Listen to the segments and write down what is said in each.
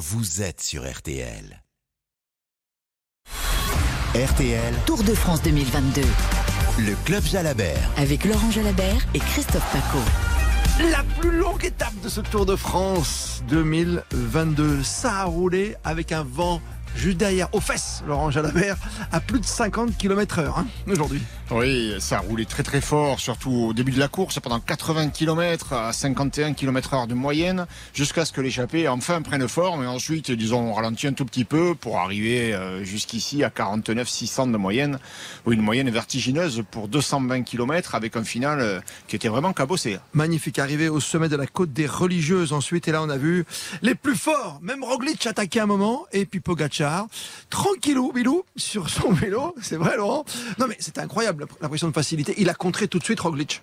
vous êtes sur RTL. RTL, Tour de France 2022 le club Jalabert. avec Laurent Jalabert et Christophe Paco. La plus longue étape de ce Tour de France 2022. Ça a roulé avec un vent juste derrière, aux fesses, Laurent Jalabert, à plus de 50 km heure hein, aujourd'hui. Oui, ça a roulé très très fort, surtout au début de la course, pendant 80 km à 51 km heure de moyenne, jusqu'à ce que l'échappée enfin prenne forme. Et ensuite, disons, on ralentit un tout petit peu pour arriver euh, jusqu'ici à 49 600 de moyenne, ou une moyenne vertigineuse pour 220 km avec un final euh, qui était vraiment cabossé. Magnifique arrivée au sommet de la côte des religieuses ensuite. Et là, on a vu les plus forts, même Roglic attaquer un moment, et puis Pogacar, tranquillou, bilou, sur son vélo. C'est vrai, Laurent Non, mais c'était incroyable, l'impression de facilité. Il a contré tout de suite Roglic.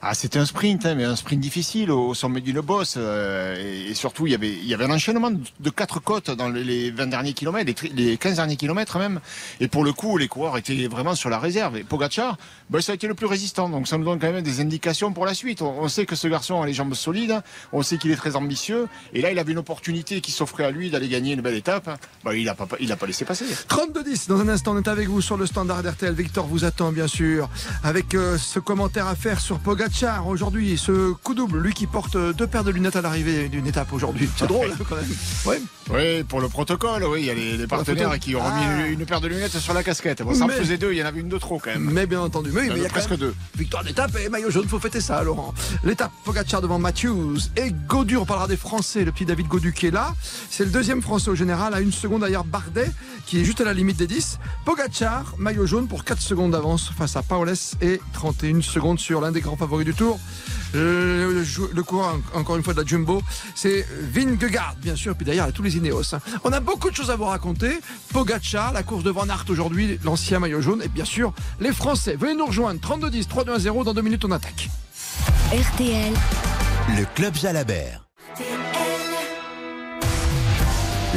Ah, c'était un sprint, hein, mais un sprint difficile au sommet du boss. euh, et, surtout, il y avait, il y avait un enchaînement de, quatre côtes dans les- les 20 derniers kilomètres, les, les 15 derniers kilomètres même. Et pour le coup, les coureurs étaient vraiment sur la réserve. Et Pogacar, ben, ça a été le plus résistant. Donc ça nous donne quand même des indications pour la suite. On, sait que ce garçon a les jambes solides. On sait qu'il est très ambitieux. Et là, il avait une opportunité qui s'offrait à lui d'aller gagner une belle étape. Ben, il n'a pas, il a pas laissé passer. 32-10, dans un instant, on est avec vous sur le standard RTL. Victor vous attend, bien sûr, avec euh, ce commentaire à faire sur Aujourd'hui, ce coup double, lui qui porte deux paires de lunettes à l'arrivée d'une étape aujourd'hui. C'est drôle, hein, quand même. Ouais. Oui, pour le protocole, oui, il y a les, partenaires qui ont Ah. remis une, une paire de lunettes sur la casquette. Bon, ça en Mais- faisait deux, il y en avait une de trop quand même. Mais bien entendu, mais, Il y en mais il y a presque deux. victoire d'étape et maillot jaune, faut fêter ça, Laurent. L'étape Pogacar devant Matthews et Godu, on parlera des Français, le petit David Godu qui est là. C'est le deuxième Français au général, à une seconde derrière Bardet, qui est juste à la limite des 10. Pogacar, maillot jaune pour 4 secondes d'avance face à Paoles et 31 secondes sur l'un des grands favoris du tour. Euh, Le, le coureur, encore une fois, de la Jumbo, c'est Vingegaard, bien sûr, puis d'ailleurs, tous les Ineos. On a beaucoup de choses à vous raconter. Pogacar, la course de Van Aert aujourd'hui, l'ancien maillot jaune, et bien sûr, les Français. Venez nous rejoindre, 32-10, 3-2-1-0, dans deux minutes, on attaque. RTL, Le club Jalabert.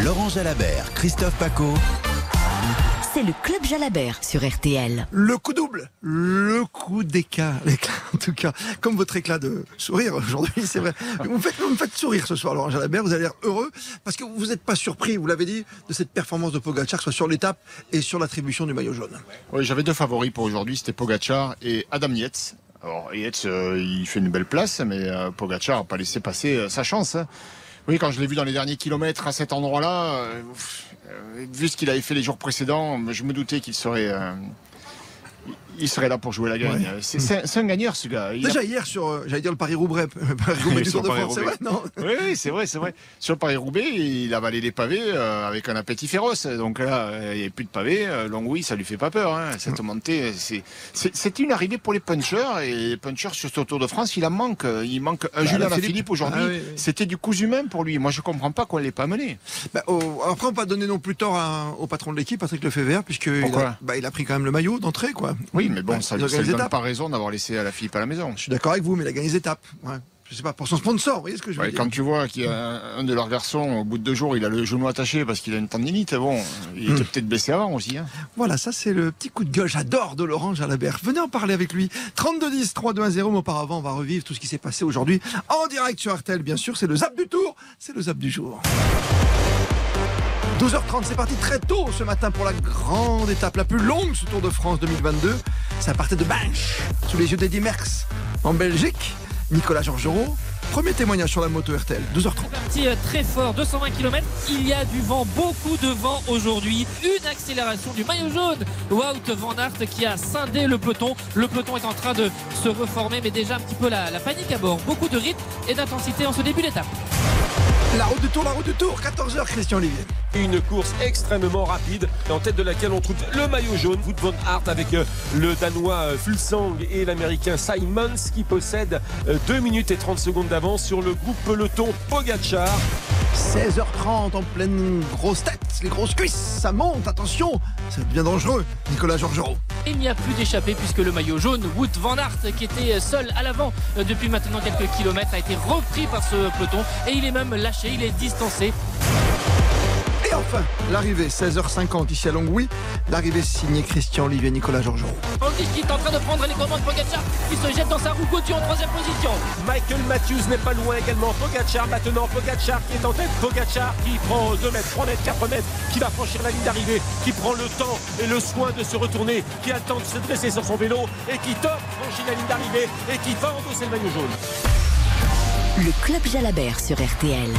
Laurent Jalabert, Christophe Paco. C'est le Club Jalabert sur RTL. Le coup double, le coup d'éclat, l'éclat en tout cas, comme votre éclat de sourire aujourd'hui, c'est vrai. Vous me, faites, vous me faites sourire ce soir, Laurent Jalabert, vous avez l'air heureux, parce que vous n'êtes pas surpris, vous l'avez dit, de cette performance de Pogacar, que ce soit sur l'étape et sur l'attribution du maillot jaune. Oui, j'avais deux favoris pour aujourd'hui, c'était Pogacar et Adam Yates. Alors Yates, euh, il fait une belle place, mais euh, Pogacar n'a pas laissé passer euh, sa chance. hein. Oui, quand je l'ai vu dans les derniers kilomètres à cet endroit-là, euh, euh, vu ce qu'il avait fait les jours précédents, je me doutais qu'il serait, euh, il serait là pour jouer la gagne. C'est- un gagneur, ce gars. Il a- Déjà hier sur, euh, j'allais dire le Paris-Roubaix, Paris-Roubaix Tour de France, c'est vrai Paris-Roubaix. Non Oui, oui, c'est vrai, c'est vrai. Sur le Paris-Roubaix, il avalait les pavés euh, avec un appétit féroce. Donc là, euh, il n'y avait plus de pavés. Euh, Longwy, ça lui fait pas peur. Hein. Cette montée, c'est, une arrivée pour les punchers. Et les punchers sur ce Tour de France, il en manque. Il manque un Julien Alaphilippe. Philippe aujourd'hui. Ah oui, oui. C'était du coup humain pour lui. Moi, je comprends pas qu'on ne l'ait pas mené. Bah, au- après, on peut pas donner non plus tort à- au patron de l'équipe, Patrick Lefebvre, puisque il Pourquoi? a, bah, il a pris quand même le maillot d'entrée, quoi. Oui, mais bon, Ouais, ça ne donne pas raison d'avoir laissé à la Philippe à la maison. Je suis d'accord avec vous, mais il a gagné les étapes. Ouais. Je sais pas, pour son sponsor, vous voyez ce que je veux Ouais, dire quand tu vois qu'il y a un, de leurs garçons, au bout de deux jours, il a le genou attaché parce qu'il a une tendinite, bon, il Hmm. était peut-être blessé avant aussi. Hein. Voilà, ça c'est le petit coup de gueule, j'adore de Laurent Jalabert. Venez en parler avec lui. 32-10, 3-2-1-0, mais auparavant, on va revivre tout ce qui s'est passé aujourd'hui en direct sur RTL, bien sûr. C'est le Zap du Tour, c'est le Zap du jour. 12h30, c'est parti très tôt ce matin pour la grande étape, la plus longue ce Tour de France 2022. Ça partait de Binche, sous les yeux d'Eddy Merckx, en Belgique. Nicolas Georgerot, premier témoignage sur la moto RTL, 12h30. parti euh, très fort, 220 km. Il y a du vent, beaucoup de vent aujourd'hui. Une accélération du maillot jaune. Wout van Aert qui a scindé le peloton. Le peloton est en train de se reformer, mais déjà un petit peu la, la panique à bord. Beaucoup de rythme et d'intensité en ce début d'étape. La route du Tour, la route du Tour, 14h, Christian Olivier. Une course extrêmement rapide, en tête de laquelle on trouve le maillot jaune, Wout van Aert avec euh, le Danois euh, Fulsang et l'Américain Simons qui possèdent euh, 2 minutes et 30 secondes d'avance sur le groupe peloton Pogachar. 16h30 en pleine grosse tête, les grosses cuisses, ça monte, attention, ça devient dangereux. Nicolas Georgerot. Il n'y a plus d'échappée puisque le maillot jaune, Wout van Aert, qui était seul à l'avant depuis maintenant quelques kilomètres, a été repris par ce peloton et il est même lâché, il est distancé. Enfin, l'arrivée, 16h50 ici à Longwy. L'arrivée signée Christian Olivier Nicolas Georges. Roglic qui est en train de prendre les commandes Pogacar qui se jette dans sa roue Gauthier en troisième position. Michael Matthews n'est pas loin également. Pogacar maintenant. Pogacar qui est en tête. Pogacar qui prend 2 mètres, 3 mètres, 4 mètres, qui va franchir la ligne d'arrivée, qui prend le temps et le soin de se retourner, qui a le temps de se dresser sur son vélo et qui top franchit la ligne d'arrivée et qui va endosser le maillot jaune. Le Club Jalabert sur RTL.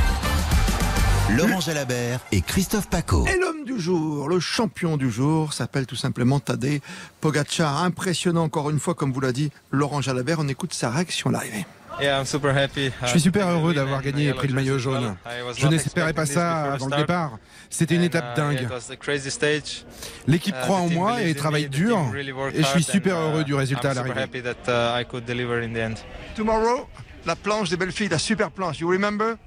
Laurent Jalabert et Christophe Paco. Et l'homme du jour, le champion du jour, s'appelle tout simplement Tadej Pogacar. Impressionnant encore une fois, comme vous l'a dit Laurent Jalabert. On écoute sa réaction à l'arrivée. Je suis super heureux d'avoir gagné et pris le maillot jaune. Je n'espérais pas ça avant le départ. C'était une étape dingue. L'équipe croit en moi et travaille dur. Et je suis super heureux du résultat à l'arrivée. Tomorrow, la planche des belles filles, la super planche. You remember?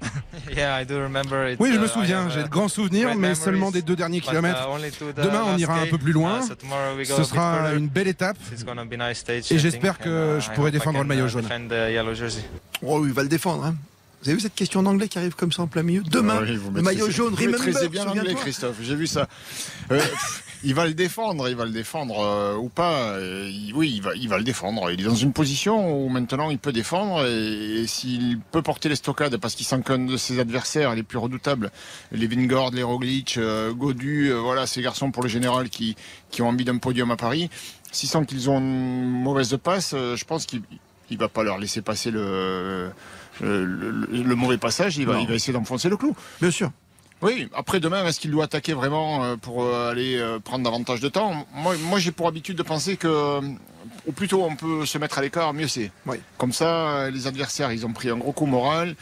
Oui, je me souviens, j'ai de grands souvenirs, mais seulement des deux derniers kilomètres. Demain, on ira un peu plus loin. Ce sera une belle étape. Et j'espère que je pourrai défendre le maillot jaune. Oh, il va le défendre. Hein. Vous avez vu cette question d'anglais qui arrive comme ça en plein milieu? Demain, Oui, vous le maillot jaune, vous remember, maîtrisez bien l'anglais, souviens-toi. Christophe. J'ai vu ça. Euh, il va le défendre, il va le défendre euh, ou pas. oui, il va, il va le défendre. Il est dans une position où maintenant il peut défendre et, et s'il peut porter les stockades parce qu'il sent qu'un de ses adversaires les plus redoutables, les Vingord, les Roglic, euh, Godu, euh, voilà, ces garçons pour le général qui, qui ont envie d'un podium à Paris, s'il sent qu'ils ont une mauvaise passe, je pense qu'il il va pas leur laisser passer le, le, le- le mauvais passage. Il va, Non. il va essayer d'enfoncer le clou. Bien sûr. Oui, après demain, est-ce qu'il doit attaquer vraiment euh, pour euh, aller euh, prendre davantage de temps? Moi, moi j'ai pour habitude de penser que au plus tôt on peut se mettre à l'écart, mieux c'est. Oui. Comme ça, les adversaires, ils ont pris un gros coup moral.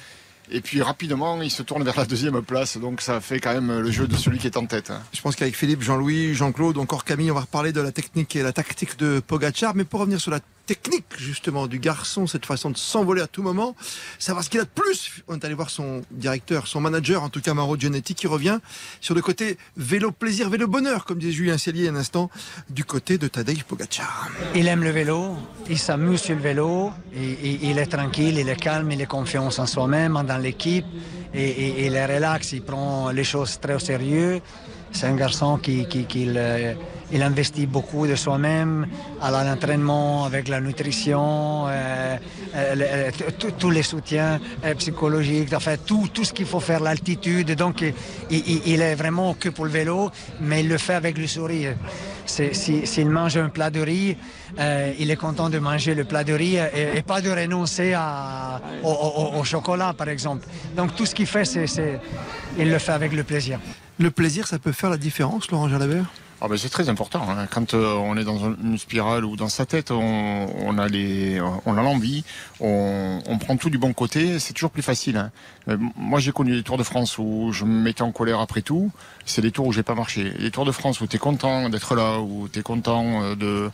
Et puis rapidement, ils se tournent vers la deuxième place. Donc ça fait quand même le jeu de celui qui est en tête. hein. Je pense qu'avec Philippe, Jean-Louis, Jean-Claude, encore Camille, on va reparler de la technique et la tactique de Pogacar. Mais pour revenir sur la technique, justement, du garçon, cette façon de s'envoler à tout moment, savoir ce qu'il a de plus. On est allé voir son directeur, son manager, en tout cas Maro Gianetti, qui revient sur le côté vélo plaisir, vélo bonheur, comme disait Julien Cellier un instant, du côté de Tadej Pogacar. Il aime le vélo, il s'amuse sur le vélo, il est tranquille, il est calme, il a confiance en soi-même, dans l'équipe, et, il est relax, il prend les choses très au sérieux. C'est un garçon qui, qui- qui, il investit beaucoup de soi-même à l'entraînement, avec la nutrition, euh, euh, euh, tous les soutiens psychologiques, enfin tout, tout ce qu'il faut faire, l'altitude. Donc il, est vraiment que pour le vélo, mais il le fait avec le sourire. S'il mange un plat de riz, il est content de manger le plat de riz et, pas de renoncer au, chocolat, par exemple. Donc tout ce qu'il fait, c'est- il le fait avec le plaisir. Le plaisir, ça peut faire la différence, Laurent Jalabert? Ah ben c'est très important. hein. Quand euh, on est dans un- une spirale ou dans sa tête, on, on a les, on a l'envie, on, on prend tout du bon côté. C'est toujours plus facile. hein. Euh, moi, j'ai connu des Tours de France où je me mettais en colère après tout. C'est des tours où j'ai pas marché. Les Tours de France où tu es content d'être là, où tu es content euh, de,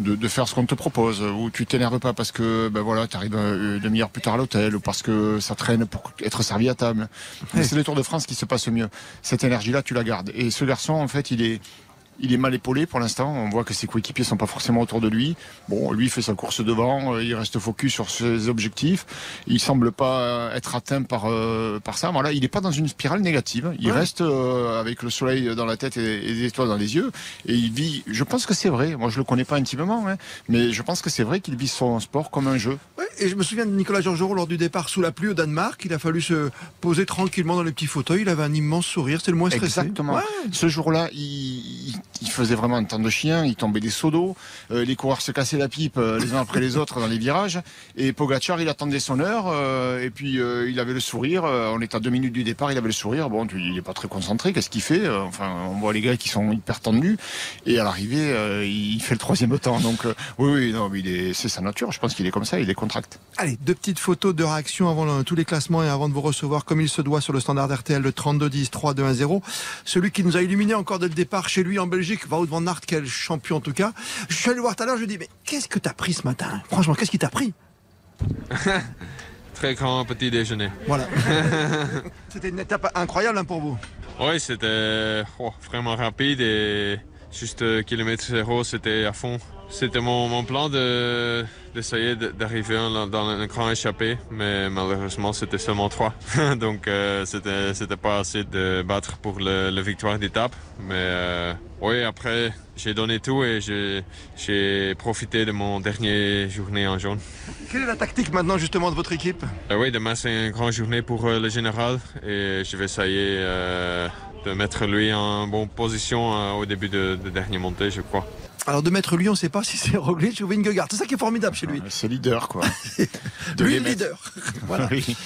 de, de faire ce qu'on te propose, où tu t'énerves pas parce que ben voilà, tu arrives une demi-heure plus tard à l'hôtel ou parce que ça traîne pour être servi à table. C'est les Tours de France qui se passent mieux. Cette énergie-là, tu la gardes. Et ce garçon, en fait, il est il est mal épaulé pour l'instant. On voit que ses coéquipiers sont pas forcément autour de lui. Bon, lui fait sa course devant, euh, il reste focus sur ses objectifs. Il semble pas être atteint par euh, par ça. Voilà, il n'est pas dans une spirale négative. Il Ouais. reste euh, avec le soleil dans la tête et, et des étoiles dans les yeux. Et il vit. Je pense que c'est vrai. Moi, je le connais pas intimement, hein, mais je pense que c'est vrai qu'il vit son sport comme un jeu. Ouais, et je me souviens de Nicolas Georgerot lors du départ sous la pluie au Danemark. Il a fallu se poser tranquillement dans les petits fauteuils. Il avait un immense sourire. C'était le moins stressé. Exactement. Ouais. Ce jour-là, il, faisait vraiment un temps de chien, il tombait des seaux d'eau, euh, les coureurs se cassaient la pipe euh, les uns après les autres dans les virages, et Pogacar, il attendait son heure, euh, et puis il avait le sourire, on est à deux minutes du départ, il avait le sourire, bon, il est pas très concentré, qu'est-ce qu'il fait Enfin, on voit les gars qui sont hyper tendus, et à l'arrivée, il fait le troisième temps, donc oui, oui, non, mais c'est sa nature, je pense qu'il est comme ça, il est Allez, deux petites photos de réaction avant le- tous les classements et avant de vous recevoir comme il se doit sur le standard RTL le 32-10, 3-2-1-0. Celui qui nous a illuminé encore dès le départ chez lui en Belgique, Wout van Aert, quel champion en tout cas. Je suis allé le voir tout à l'heure, je lui ai dit, mais qu'est-ce que t'as pris ce matin? Franchement, qu'est-ce qui t'a pris? Très grand petit déjeuner. Voilà. C'était une étape incroyable hein, pour vous. Oui, c'était oh, vraiment rapide et juste euh, kilomètre zéro, c'était à fond. C'était mon, plan d'essayer d'arriver dans un grand échappé, mais malheureusement c'était seulement trois. Donc euh, c'était pas assez de battre pour la victoire d'étape. Mais euh, oui, après j'ai donné tout et j'ai profité de mon dernière journée en jaune. Quelle est la tactique maintenant justement de votre équipe? Euh, Oui, demain c'est une grande journée pour le général et je vais essayer de mettre lui en bonne position au début de, de dernière montée, je crois. Alors de mettre lui, on ne sait pas si c'est Roglic ou Vingegaard. C'est ça qui est formidable chez lui. C'est leader, quoi. lui, leader. voilà. Oui.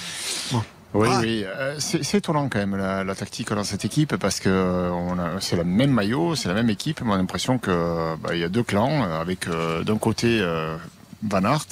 Oui, ah. oui. Euh, c'est étonnant quand même la, tactique dans cette équipe parce que euh, c'est le même maillot, c'est la même équipe, mais on a l'impression que bah, y a deux clans euh, avec d'un côté Van Aert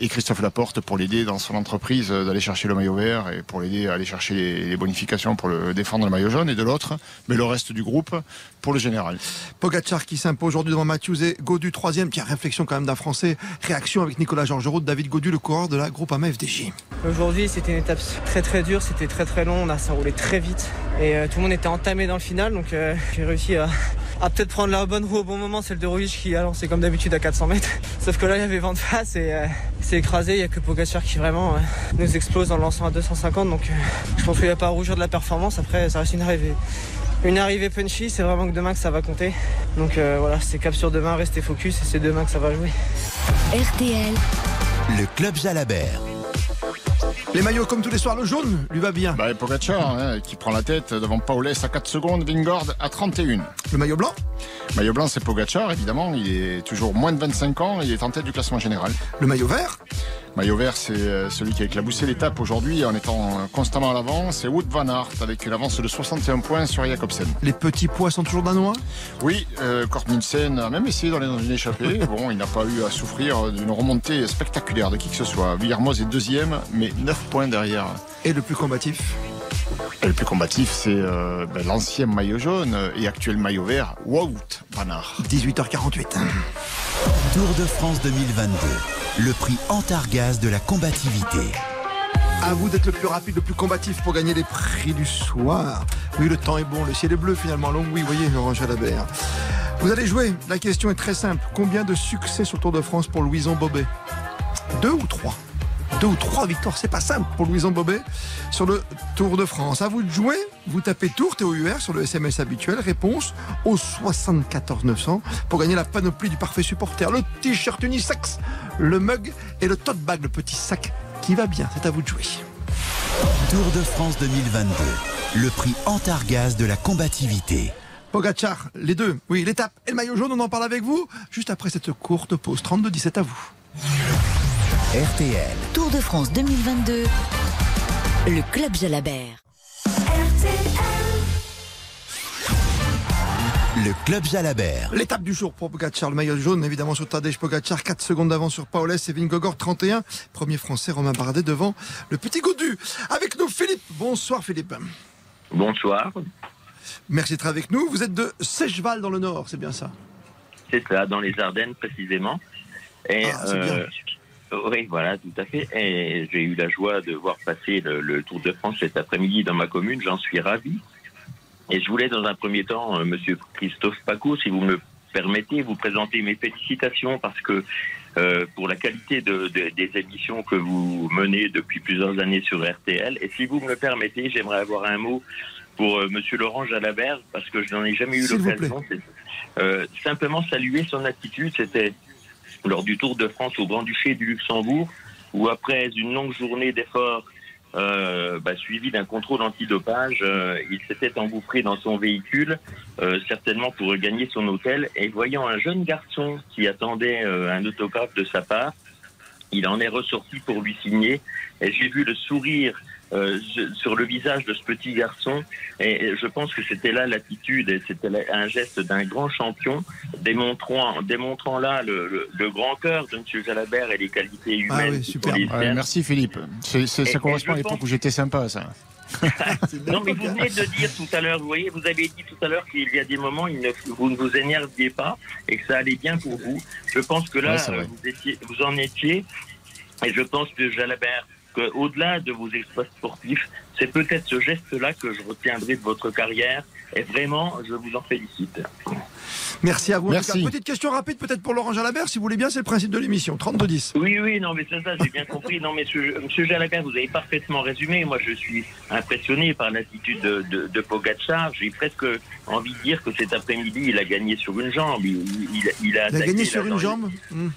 et Christophe Laporte pour l'aider dans son entreprise d'aller chercher le maillot vert et pour l'aider à aller chercher les, bonifications pour le défendre le maillot jaune et de l'autre, mais le reste du groupe pour le général. Pogacar qui s'impose aujourd'hui devant Matthews et Godu troisième. Tiens, réflexion quand même d'un Français. Réaction avec Nicolas Georgerot, David Godu, le coureur de la groupe AMA FDJ. Aujourd'hui, c'était une étape très très dure, c'était très très long, on a ça roulait très vite et euh, tout le monde était entamé dans le final, donc euh, j'ai réussi à, peut-être prendre la bonne roue au bon moment. C'est le de Rouge qui a lancé comme d'habitude à 400 mètres. Sauf que là, il y avait vent de face et euh, c'est écrasé. Il n'y a que Pogacar qui vraiment nous explose en lançant à 250. Donc je pense qu'il n'y a pas à rougir de la performance. Après, ça reste une arrivée une arrivée punchy, c'est vraiment que demain que ça va compter. Donc voilà, c'est cap sur demain, restez focus et c'est demain que ça va jouer. RTL, le club Jalabert. Les maillots comme tous les soirs, le jaune lui va bien. Bah, Pogacar hein, qui prend la tête devant Paulès à 4 secondes, Vingord à 31. Le maillot blanc Maillot blanc, c'est Pogacar, évidemment. Il est toujours moins de 25 ans. Il est en tête du classement général. Le maillot vert Maillot vert, c'est euh, celui qui a éclaboussé l'étape aujourd'hui en étant constamment à l'avant. C'est Wood Van Aert avec une avance de 61 points sur Jacobsen. Les petits poids sont toujours danois? Oui, euh, a même essayé d'aller dans une échappée. bon, il n'a pas eu à souffrir d'une remontée spectaculaire de qui que ce soit. Villermoz est deuxième, mais 9 points derrière. Et le plus combatif? Le plus combatif, c'est euh, ben, l'ancien maillot jaune et actuel maillot vert, Wout Van Aert. 18h48. Tour de France 2022 le prix Antargaz de la combativité. À vous d'être le plus rapide, le plus combatif pour gagner les prix du soir. Oui, le temps est bon, le ciel est bleu finalement. Donc oui, voyez, Laurent Jalabert. Vous allez jouer. La question est très simple. Combien de succès sur Tour de France pour Louison Bobet? Deux ou trois? Deux ou trois victoires. C'est pas simple pour Louison Bobet sur le Tour de France. À vous de jouer. Vous tapez Tour TOUR sur le SMS habituel. Réponse au 74 900 pour gagner la panoplie du parfait supporter. Le t-shirt unisex, le mug et le tote bag, le petit sac qui va bien. C'est à vous de jouer. Tour de France 2022. Le prix Antargaz de la combativité. Pogachar, les deux. Oui, l'étape et le maillot jaune, on en parle avec vous juste après cette courte pause. 32-17 à vous. RTL. Tour de France 2022. Le Club Jalabert. Le Club Jalabert. L'étape du jour pour Pogacar, le maillot jaune évidemment sur Tadej Pogacar, 4 secondes d'avance sur Paulès et Vingogor 31. Premier français Romain Bardet devant le petit Godu. Avec nous Philippe. Bonsoir Philippe. Bonsoir. Merci d'être avec nous. Vous êtes de Sècheval dans le Nord, c'est bien ça? C'est ça, dans les Ardennes précisément. Et ah, euh, oui, voilà, tout à fait. Et j'ai eu la joie de voir passer le, Tour de France cet après-midi dans ma commune. J'en suis ravi. Et je voulais, dans un premier temps, euh, Monsieur Christophe Paco, si vous me permettez, vous présenter mes félicitations parce que euh, pour la qualité de, des émissions que vous menez depuis plusieurs années sur RTL. Et si vous me le permettez, j'aimerais avoir un mot pour euh, Monsieur Laurent Jalabert parce que je n'en ai jamais eu l'occasion. Euh, simplement saluer son attitude. C'était lors du Tour de France au Grand-Duché du Luxembourg, où après une longue journée d'efforts euh, bah, suivi d'un contrôle antidopage, euh, il s'était engouffré dans son véhicule, euh, certainement pour regagner son hôtel, et voyant un jeune garçon qui attendait euh, un autographe de sa part, il en est ressorti pour lui signer, et j'ai vu le sourire euh, sur le visage de ce petit garçon. Et je pense que c'était là l'attitude et c'était un geste d'un grand champion, démontrant, démontrant là le, grand cœur de M. Jalabert et les qualités ah humaines. merci Philippe. ça correspond à l'époque où j'étais sympa, ça. non, mais vous venez de dire tout à l'heure, vous voyez, vous avez dit tout à l'heure qu'il y a des moments où vous ne vous énerviez pas et que ça allait bien pour vous. Je pense que là, vous, étiez, vous en étiez. Et je pense que Jalabert au-delà de vos exploits sportifs, c'est peut-être ce geste-là que je retiendrai de votre carrière. Et vraiment, je vous en félicite. Merci à vous. Merci. petite question rapide peut-être pour Laurent Jalabert, si vous voulez bien, c'est le principe de l'émission. 32-10. Oui, oui, non, mais c'est ça, j'ai bien compris. Non, mais monsieur, Jalabert, vous avez parfaitement résumé. Moi, je suis impressionné par l'attitude de, de, de Pogacar. J'ai presque envie de dire que cet après-midi, il a gagné sur une jambe. Il, il, a, gagné sur une jambe hmm.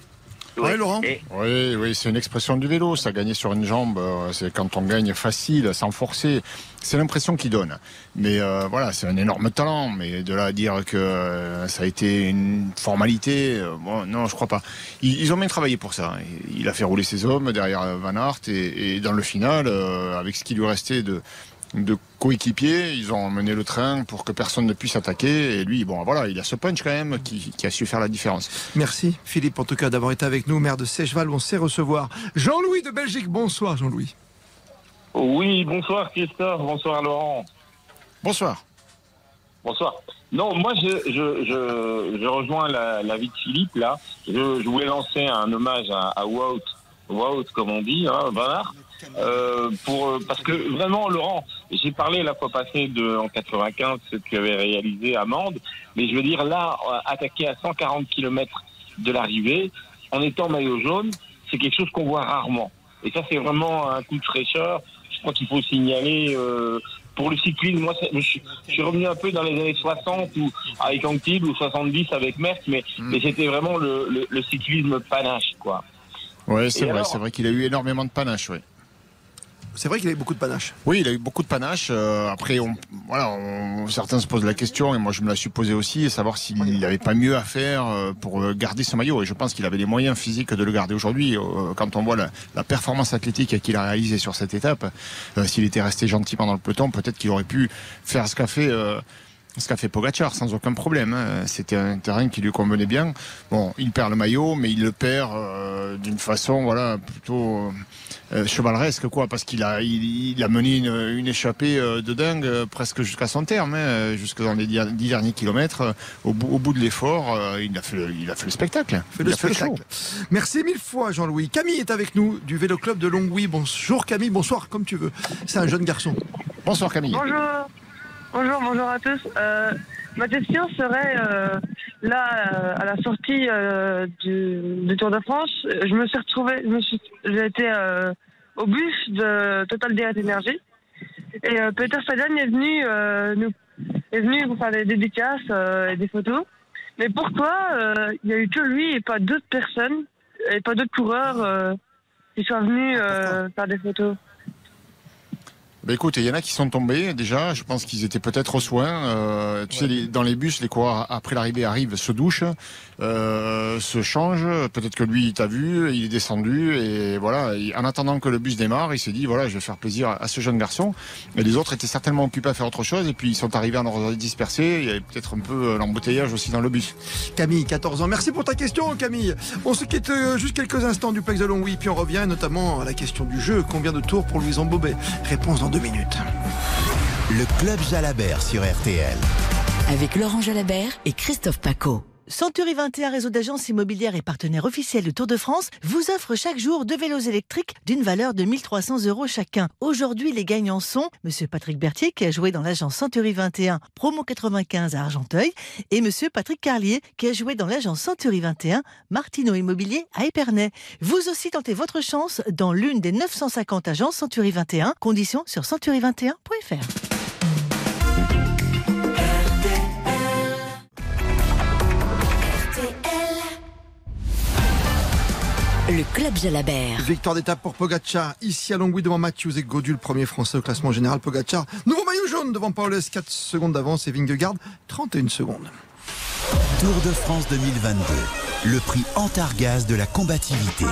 Oui, Laurent Oui, oui c'est une expression du vélo. Ça, gagner sur une jambe, euh, c'est quand on gagne facile, sans forcer. C'est l'impression qu'il donne. Mais euh, voilà, c'est un énorme talent. Mais de là à dire que euh, ça a été une formalité, non, je crois pas. Ils, ont bien travaillé pour ça. Il a fait rouler ses hommes derrière Van Aert et dans le final, avec ce qui lui restait de de coéquipiers. Ils ont mené le train pour que personne ne puisse attaquer. Et lui, bon, voilà, il a ce punch quand même qui, a su faire la différence. Merci Philippe, en tout cas, d'avoir été avec nous, maire de Sècheval. On sait recevoir Jean-Louis de Belgique. Bonsoir, Jean-Louis. Oui, bonsoir Christophe, bonsoir Laurent. Bonsoir. Bonsoir. Non, moi je, je, je, rejoins la, vie de Philippe là. Je, voulais lancer un hommage à, à Wout, Wout comme on dit, hein, euh, pour euh, parce que vraiment Laurent, j'ai parlé la fois passée de en 95 ce qu'avait réalisé Amande, mais je veux dire là euh, attaquer à 140 km de l'arrivée en étant maillot jaune, c'est quelque chose qu'on voit rarement. Et ça c'est vraiment un coup de fraîcheur. Je crois qu'il faut signaler euh, pour le cyclisme. Moi, je, suis revenu un peu dans les années 60 ou avec Antibes ou 70 avec Merckx, mais, mais c'était vraiment le, le, le, cyclisme panache, quoi. Ouais, c'est vrai, c'est vrai qu'il a eu énormément de panache, oui. C'est vrai qu'il a eu beaucoup de panache. Oui, il a eu beaucoup de panache. Euh, après, on, voilà, certains se posent la question, et moi je me la suis posée aussi, savoir s'il n'avait pas mieux à faire euh, pour euh, garder ce maillot. Et je pense qu'il avait les moyens physiques de le garder aujourd'hui. quand on voit la, performance athlétique qu'il a réalisée sur cette étape, s'il était resté gentil pendant le peloton, peut-être qu'il aurait pu faire ce qu'a fait ce qu'a fait Pogacar sans aucun problème. Hein. C'était un terrain qui lui convenait bien. Bon, il perd le maillot, mais il le perd d'une façon, voilà, plutôt euh, chevaleresque quoi parce qu'il a il, a mené une, échappée euh, de dingue euh, presque jusqu'à son terme hein, jusque dans les dix derniers kilomètres au bout, au bout de l'effort il a fait le, il a fait le spectacle fait le spectacle. merci mille fois Jean-Louis Camille est avec nous du vélo club de Longwy bonjour Camille bonsoir comme tu veux c'est un jeune garçon bonsoir Camille bonjour bonjour bonjour à tous Ma question serait là à la sortie du, Tour de France, je me suis retrouvé, j'ai été au bus de Total Direct Energy. Et euh, Peter Sagan est venu, euh, nous, est venu pour faire des dédicaces euh, et des photos. Mais pourquoi il n'y a eu que lui et pas d'autres personnes et pas d'autres coureurs qui sont venus faire des photos bah écoute, il y en a qui sont tombés déjà. Je pense qu'ils étaient peut-être aux soins. Euh, tu sais, dans les bus, les coureurs après l'arrivée arrivent, se douchent, euh, se changent. Peut-être que lui, il t'a vu, il est descendu et voilà. en attendant que le bus démarre, il s'est dit voilà, je vais faire plaisir à ce jeune garçon. Et les autres étaient certainement occupés à faire autre chose et puis ils sont arrivés en ordre dispersé. Il y avait peut-être un peu euh, l'embouteillage aussi dans le bus. Camille, 14 ans. Merci pour ta question, Camille. On se quitte juste quelques instants du Plex de Longwy, puis on revient notamment à la question du jeu. Combien de tours pour Louison Bobet Réponse dans minutes. Le Club Jalabert sur RTL. Avec Laurent Jalabert et Christophe Paco. Century 21 réseau d'agences immobilières et partenaire officiel du Tour de France vous offre chaque jour deux vélos électriques d'une valeur de 1300 euros chacun. Aujourd'hui, les gagnants sont Monsieur Patrick Berthier qui a joué dans l'agence Century 21 Promo 95 à Argenteuil et Monsieur Patrick Carlier qui a joué dans l'agence Century 21 Martino Immobilier à Épernay. Vous aussi tentez votre chance dans l'une des 950 agences Century 21. Conditions sur century21.fr. Le club Jalabert. Victoire d'étape pour Pogacar, ici à Longwy devant Matthews et Godu, le premier français au classement général. Pogacar, nouveau maillot jaune devant Paulus, 4 secondes d'avance et Vingegaard, 31 secondes. Tour de France 2022, le prix Antargaz de la combativité.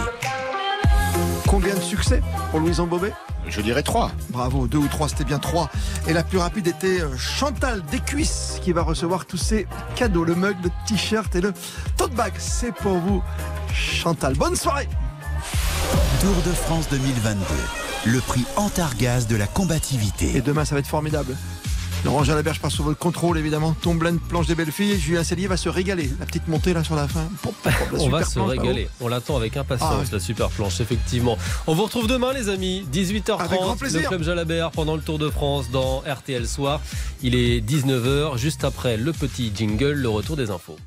Combien de succès pour Louison Bobet Je dirais 3. Bravo, 2 ou 3, c'était bien 3. Et la plus rapide était euh, Chantal Descuisses qui va recevoir tous ces cadeaux, le mug, le t-shirt et le tote bag. C'est pour vous. Chantal. Bonne soirée Tour de France 2022, le prix Antargaz de la combativité. Et demain, ça va être formidable. Laurent Jalabert, je passe sur votre contrôle, évidemment. Tomblaine, planche des belles filles. Julien Cellier va se régaler. La petite montée là sur la fin. On va se régaler. On l'attend avec impatience, ah la super planche, effectivement. On vous retrouve demain, les amis. 18h30, le Club Jalabert pendant le Tour de France dans RTL Soir. Il est 19h, juste après le petit jingle, le retour des infos.